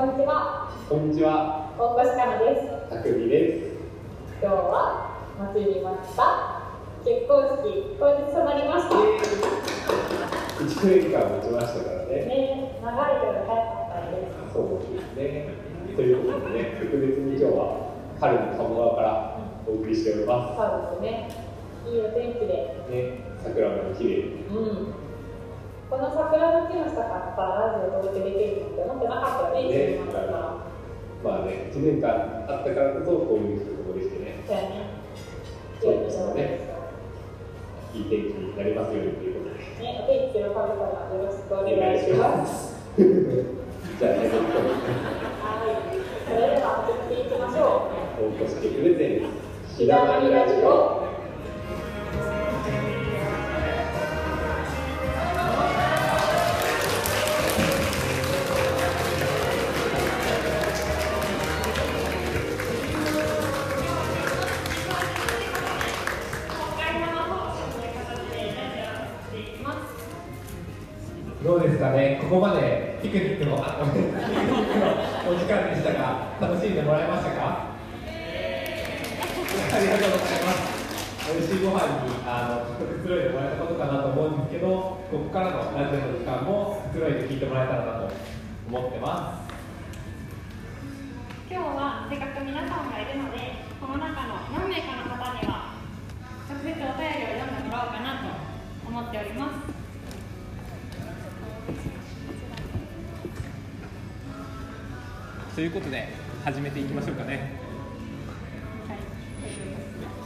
こんにちは。こんにちは、大越かなです。たくみです。今日は待ちに待った結婚式当日となりました。1年間持ちましたからね。ね、長いけど早かったです。そうですね。ということでね、特別に今日は春の鴨川からお送りしておりまそうですね。いいお天気で。す。ね、桜も綺麗に。うん。この桜の木の下からラジオを届けできるなんて思ってなかったよね。まあね、1年間あったからこそこういうところでしてね、そうやね。そうですよねいい天気になりますようにということで。ね、お天気の神様よろしくお願いします。じゃあ、ね、はい。それでは始めていきましょう。大越プレゼンツ、ひだまりラジオ。ここまでピクニックのあピクニックのお時間でしたが、楽しんでもらえましたか？ありがとうございます。美味しいご飯にあのくつろいでもらえたことかなと思うんですけど、ここからのラジオの時間もくつろいで聞いてもらえたらなと思ってます。今日はせっかく皆さんがいるのでこの中の何名かの方には直接お便りを読んでもらおうかなと思っておりますということで、始めていきましょうかね。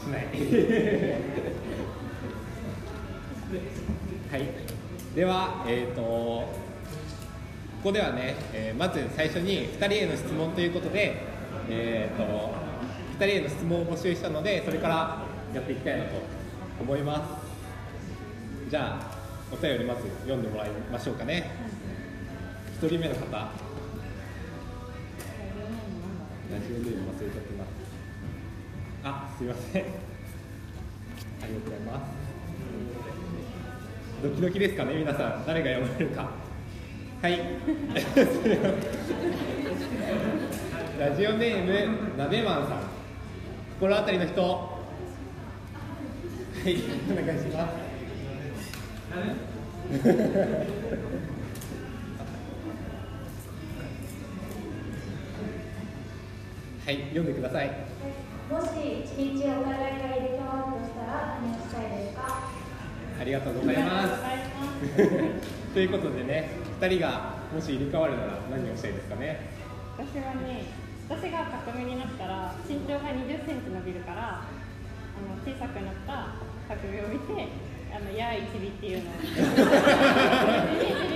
しない。はい。では、えっ、と、ここではね、えーまず最初に2人への質問ということで、えっ、と、2人への質問を募集したので、それからやっていきたいなと思います。じゃあ、お便りまず読んでもらいましょうかね。1人目の方。ラジオネーム忘れちゃったな。あ、すいません。ありがとうございます。ドキドキですかね、皆さん。誰が読まれるか。はい。ラジオネーム、なべまんさん。心当たりの人。はい、お願いします。はい、読んでください。もし一日お互いが入れ替わるとしたら何をしたいですか？ありがとうございます。ということでね、2人がもし入れ替わるなら何をしたいですかね？私はね私が革命になったら身長が2 0センチ伸びるからあの小さくなった革命を見てあのやいうのを見えてる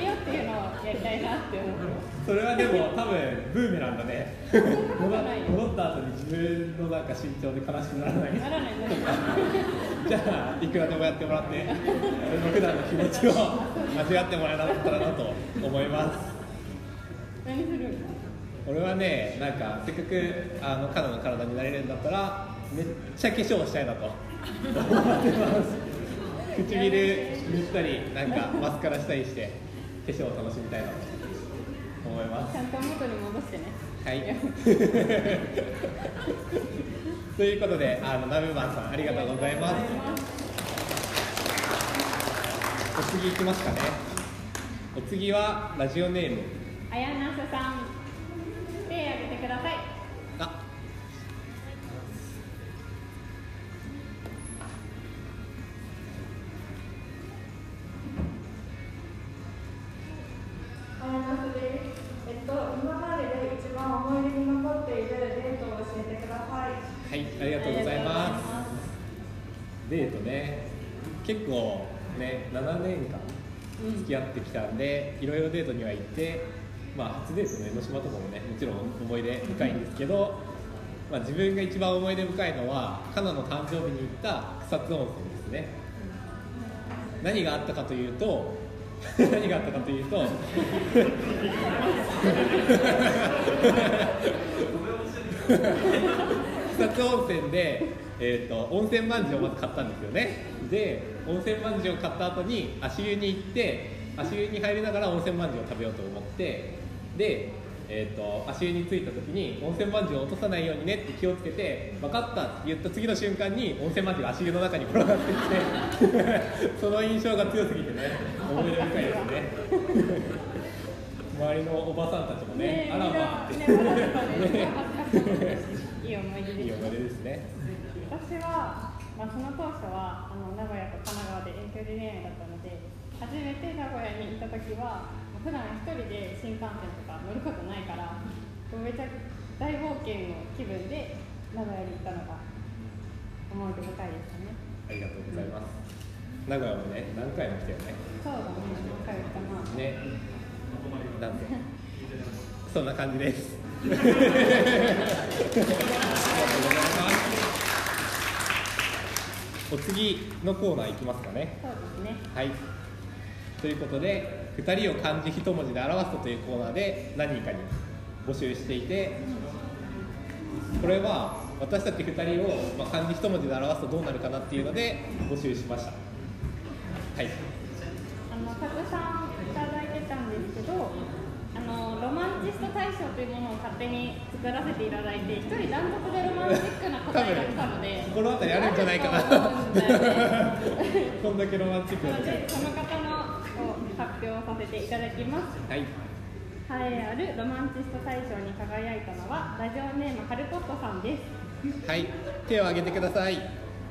よっていうのをやりたいなって思うそれはでも多分ブーメランだね。戻った後に自分のなんか身長で悲しくならない。ならないじゃあいくらでもやってもらって、俺の普段の気持ちを味わってもらえたらなと思います。何する？俺はね、なんかせっかくあの彼の体になれるんだったらめっちゃ化粧したいなと思ってます。唇塗ったりなんかマスカラしたりして化粧を楽しみたいなと思いますち。ゃんと元に戻してねはい。ということで、あのナベマンさんありがとうございます。お次行きますかね。お次はラジオネーム。あやなすさん手挙げてください結構ね、7年間付き合ってきたんで、いろいろデートには行って、まあ、初デートの江ノ島とかもね、もちろん思い出深いんですけど、まあ、自分が一番思い出深いのは、カナの誕生日に行った草津温泉ですね。何があったかというと、何があったかというと、草津温泉で、えー、と温泉まんじゅうをまず買ったんですよねで温泉まんじゅうを買った後に足湯に行って足湯に入りながら温泉まんじゅうを食べようと思ってでえー、と足湯に着いた時に温泉まんじゅうを落とさないようにねって気をつけて分かったって言った次の瞬間に温泉まんじゅうが足湯の中に転がってきて その印象が強すぎてね思い出深いですね。周りのおばさんたちもねねあらまあねね。いい思い出ですね。私は、まあ、その当初はあの名古屋と神奈川で遠距離恋愛だったので初めて名古屋にいた時は普段一人で新幹線とか乗ることないからめちゃ大冒険の気分で名古屋に行ったのが思い出深いですね。ありがとうございます。名古屋もね何回も来たよね。そうだね帰ったな。ね。なんで？そんな感じです。ありがとうございますお次のコーナーいきますかね。そうですね。はい。ということで2人を漢字一文字で表すとというコーナーで何人かに募集していてこれは私たち2人を、まあ、漢字一文字で表すとどうなるかなっていうので募集しました。はいあのたくさんいただいてたんですけどあのロマンチスト大賞というものを勝手に作らせていただいて一人断トツでロマンチックな答えが来たので心当たりあるんじゃないかな。こんだけロマンチックななの答えでその方のを発表させていただきます。はい。栄えあるロマンチスト大賞に輝いたのはラジオネームハルコットさんです。はい。手を挙げてください。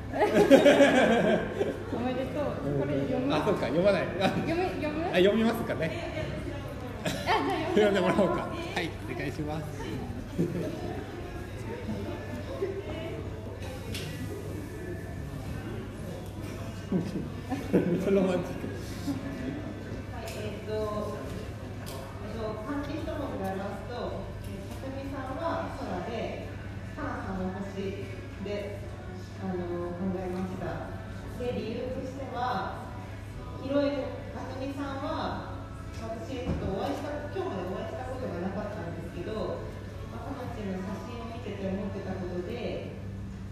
おめでとう。これ読む？あそうか。読まない。あ読む読む？あ読みますかね読んでもらおうかはいお願いします、えっ、と、えっ、と、漢字一文字で表すと、えー、たくみさんは空で、かなさんは星で、あの考えました。で、理由としては、広い、たくみさんは、私、ちょっとお会いした、今日までお会いしたことがなかったんですけど、まあ、かなちの写真を見てて思ってたことで、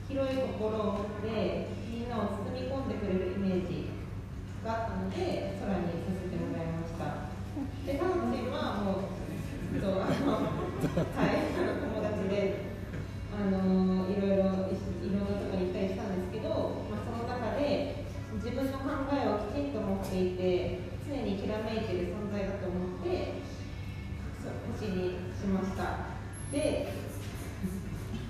広い心を持って、みんなを包み込んでくれるイメージがあったので空にさせてもらいました。でタムチンはもうそうあのはい めいている存在だと思って星にしました。で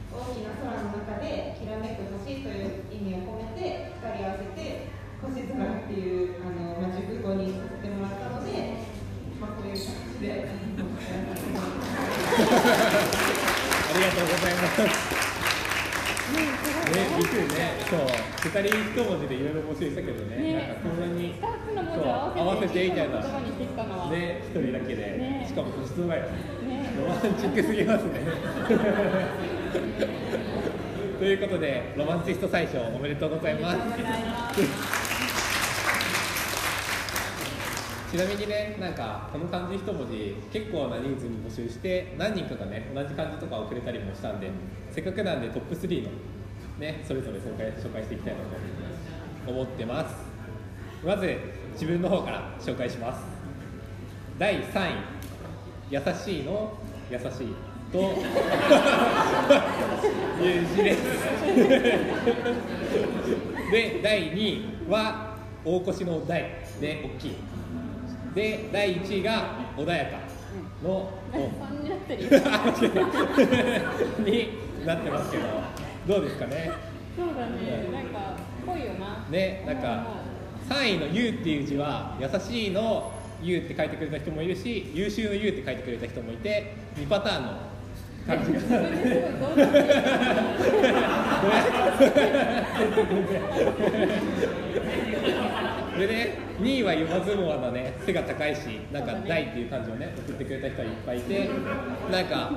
大きな空の中できらめく星という意味を込めて光り合わせて星空っていうあの、まあ、熟語にさせてもらったので、まあ、こういう感じで。ありがとうございます、そう、二人一文字でいろいろ募集したけどね、ね。なんかこんなに2つの文字をそう合わせてみたいな、言葉にしてきたのは。ね、一人だけで、ね。しかも個室の前。ロねマンチックすぎますね。ということで、ロマンチスト大賞おめでとうございます。ちなみにね、なんかこの漢字一文字結構な人数に募集して何人かがね同じ漢字とかをくれたりもしたんでせっかくなんでトップ3のねそれぞれ紹介紹介していきたいなと思ってます。まず自分の方から紹介します。第3位。優しいの？優しいと？いう字ですで第2位は大越の大で大きい。で第1位が穏やかの3になってる。よ あ間違えたになってますけどどうですかね？そうだね。なんか濃いよな。ねなんか3位の「優」っていう字は優しいの「優」って書いてくれた人もいるし優秀の「優」って書いてくれた人もいて2パターンの感じが。でね2位は言わずもがなね背が高いしなんか「大」っていう漢字をね送ってくれた人はいっぱいいてなんか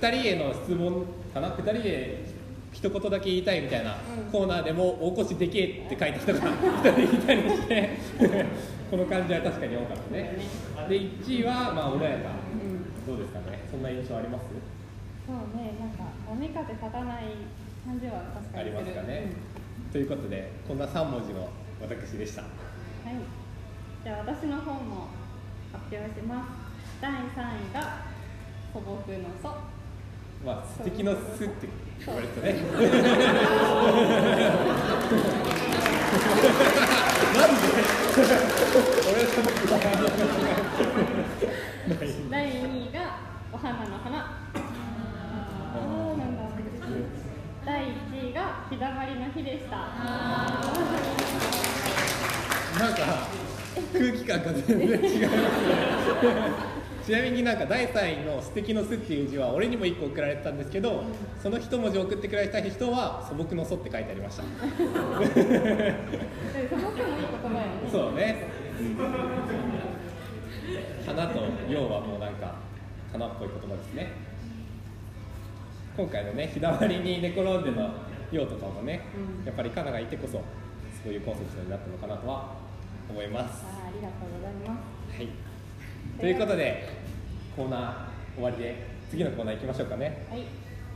2人への質問かな？2人で一言だけ言いたいみたいなコーナーでも「大越でけえ」って書いた人が 1人いたりして この感じは確かに多かったね。で1位はまあ穏やか。どうですかね？そんな印象あります？そうねなんか波風立たない感じは確かありにする。ますかね、ということでこんな3文字の私でした。うんはい。じゃあ私の方も発表します。第3位が素朴の素。まあ素敵の素って言われるとね。なんで？第2位がお花の花。あーなんだ。第1位が日だまりの日でした。なんか空気感が全然違いますねちなみになんか第3位の「素敵の素」っていう字は俺にも1個送られてたんですけどその一文字を送ってくれた人は素朴の素って書いてありました。で素朴もいい言葉よね。そうね、花と陽はもうなんか花っぽい言葉ですね。今回のね日だまりに寝転んでの陽とかもね、うん。やっぱりカナがいてこそそういうコンセプトになったのかなとは思います。ありがとうございます。はいということでコーナー終わりで次のコーナー行きましょうかね。はい。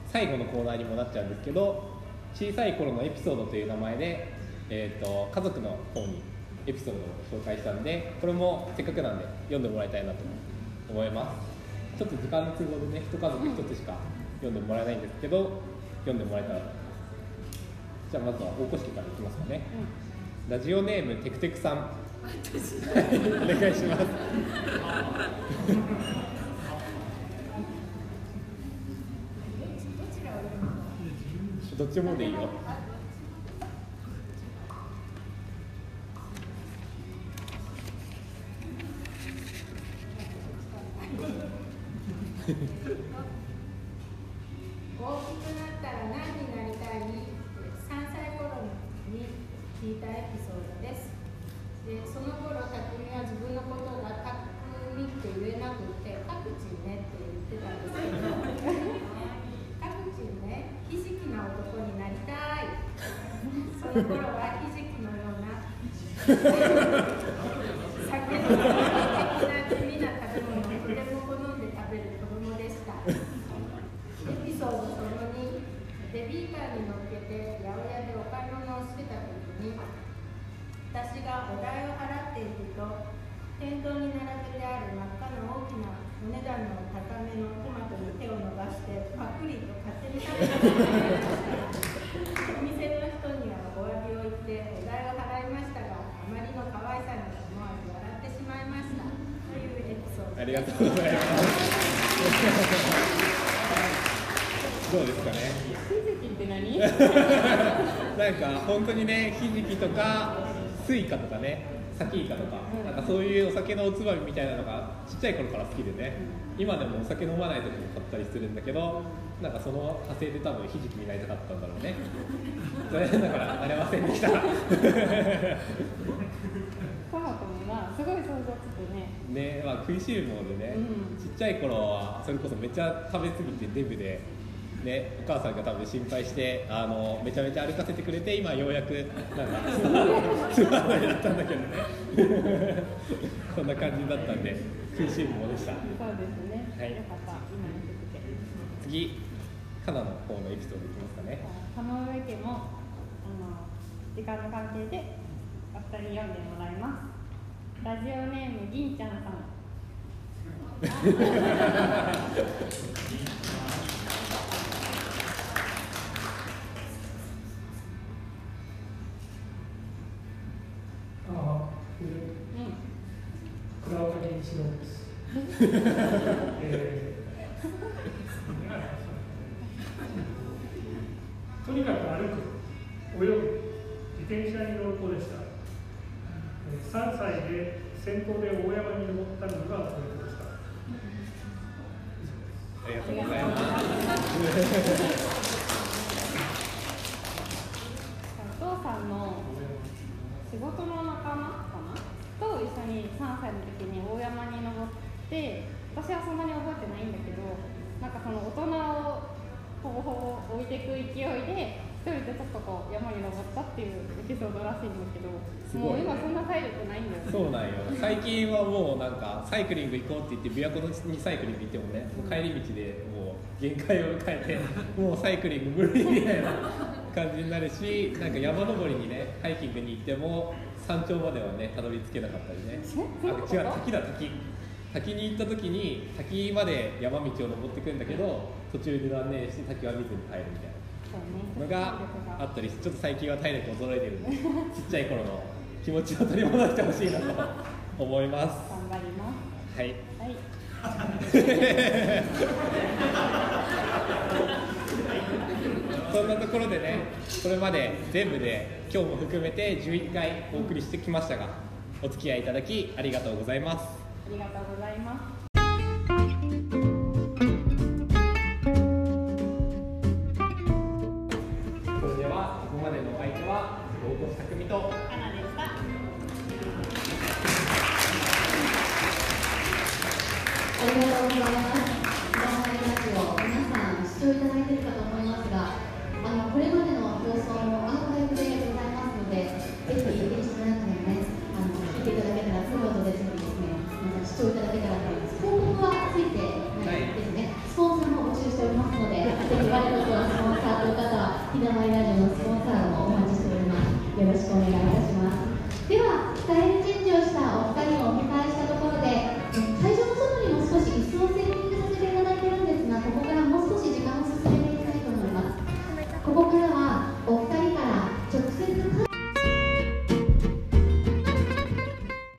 最後のコーナーにもなっちゃうんですけど小さい頃のエピソードという名前で、えー、と家族の方にエピソードを紹介したんでこれもせっかくなんで読んでもらいたいなと思います。ちょっと時間の都合でね一家族一つしか読んでもらえないんですけど読んでもらえたらじゃあまずは大越家からいきますかね、ラジオネームテクテクさんお願いしますどっちもでいいよ大きくなったら何になりたい ?3 歳頃に聞いたエピソードです。でその頃、匠は自分のことが匠って言えなくて、カクチンねって言ってたんですけど、カクチンね、ひじきな男になりたい。その頃はひじきのような酒の的な地味な食べ物をとても好んで食べる子供でした。エピソードその2ベビーカーに乗っけて八百屋でお買い物をしてた時に私がお代を払っていると店頭に並べてある真っ赤な大きなお値段の高めのトマトに手を伸ばしてパクリと勝手に食べてしまいましたお店の人にはお詫びを言ってお代を払いましたがあまりの可愛さに思わず笑ってしまいましたというエピソードありがとうございます。どうですかねひじきって何？なんか本当にねひじきとかスイカとかねサキイカとか、うん。なんかそういうお酒のおつまみみたいなのがちっちゃい頃から好きでね、今でもお酒飲まない時も買ったりするんだけどなんかその派生で多分ひじきになりたかったんだろうね。それだからなれませんでした。すごい想像つくね。ねまあ食いしるものでね、うん。ちっちゃい頃はそれこそめっちゃ食べ過ぎてデブで、ね、お母さんが多分心配してあのめちゃめちゃ歩かせてくれて今ようやくなんかツアーになったんだけどね。こんな感じだったんで食いしるものでした。そうですね、はい。よかった。今のてて次カナの方のエピソードいきますかね。田上家もあの時間の関係でお二人読んでもらいます。ラジオネーム銀ちゃんさん 岡健一郎です。えーとにかく歩く、泳ぐ、自転車に乗る子でした。3歳で先頭で大山に登ったのがそれでした。ありがとうございますお父さんの仕事のに3歳の時に大山に登って私はそんなに覚えてないんだけどなんかその大人をほぼほぼ置いていく勢いで一人でちょっとこう山に登ったっていうエピソードらしいんだけどもう今そんな体力ないんだよね。そうなんよ。最近はもうなんかサイクリング行こうって言って琵琶湖にサイクリング行ってもねもう帰り道でもう限界を迎えてもうサイクリング無理みたいな感じになるしなんか山登りにねハイキングに行っても山頂まではねたどり着けなかったりね。あ違う滝だ滝。滝に行った時に滝まで山道を登っていくんだけど途中で断念して滝は見ずに帰るみたいな。のがあったりちょっと最近は体力衰えてるんで ちっちゃい頃の気持ちを取り戻してほしいなと思います。頑張ります。はい。はい そんなところでねこれまで全部で今日も含めて11回お送りしてきましたがお付き合いいただきありがとうございます。ありがとうございます。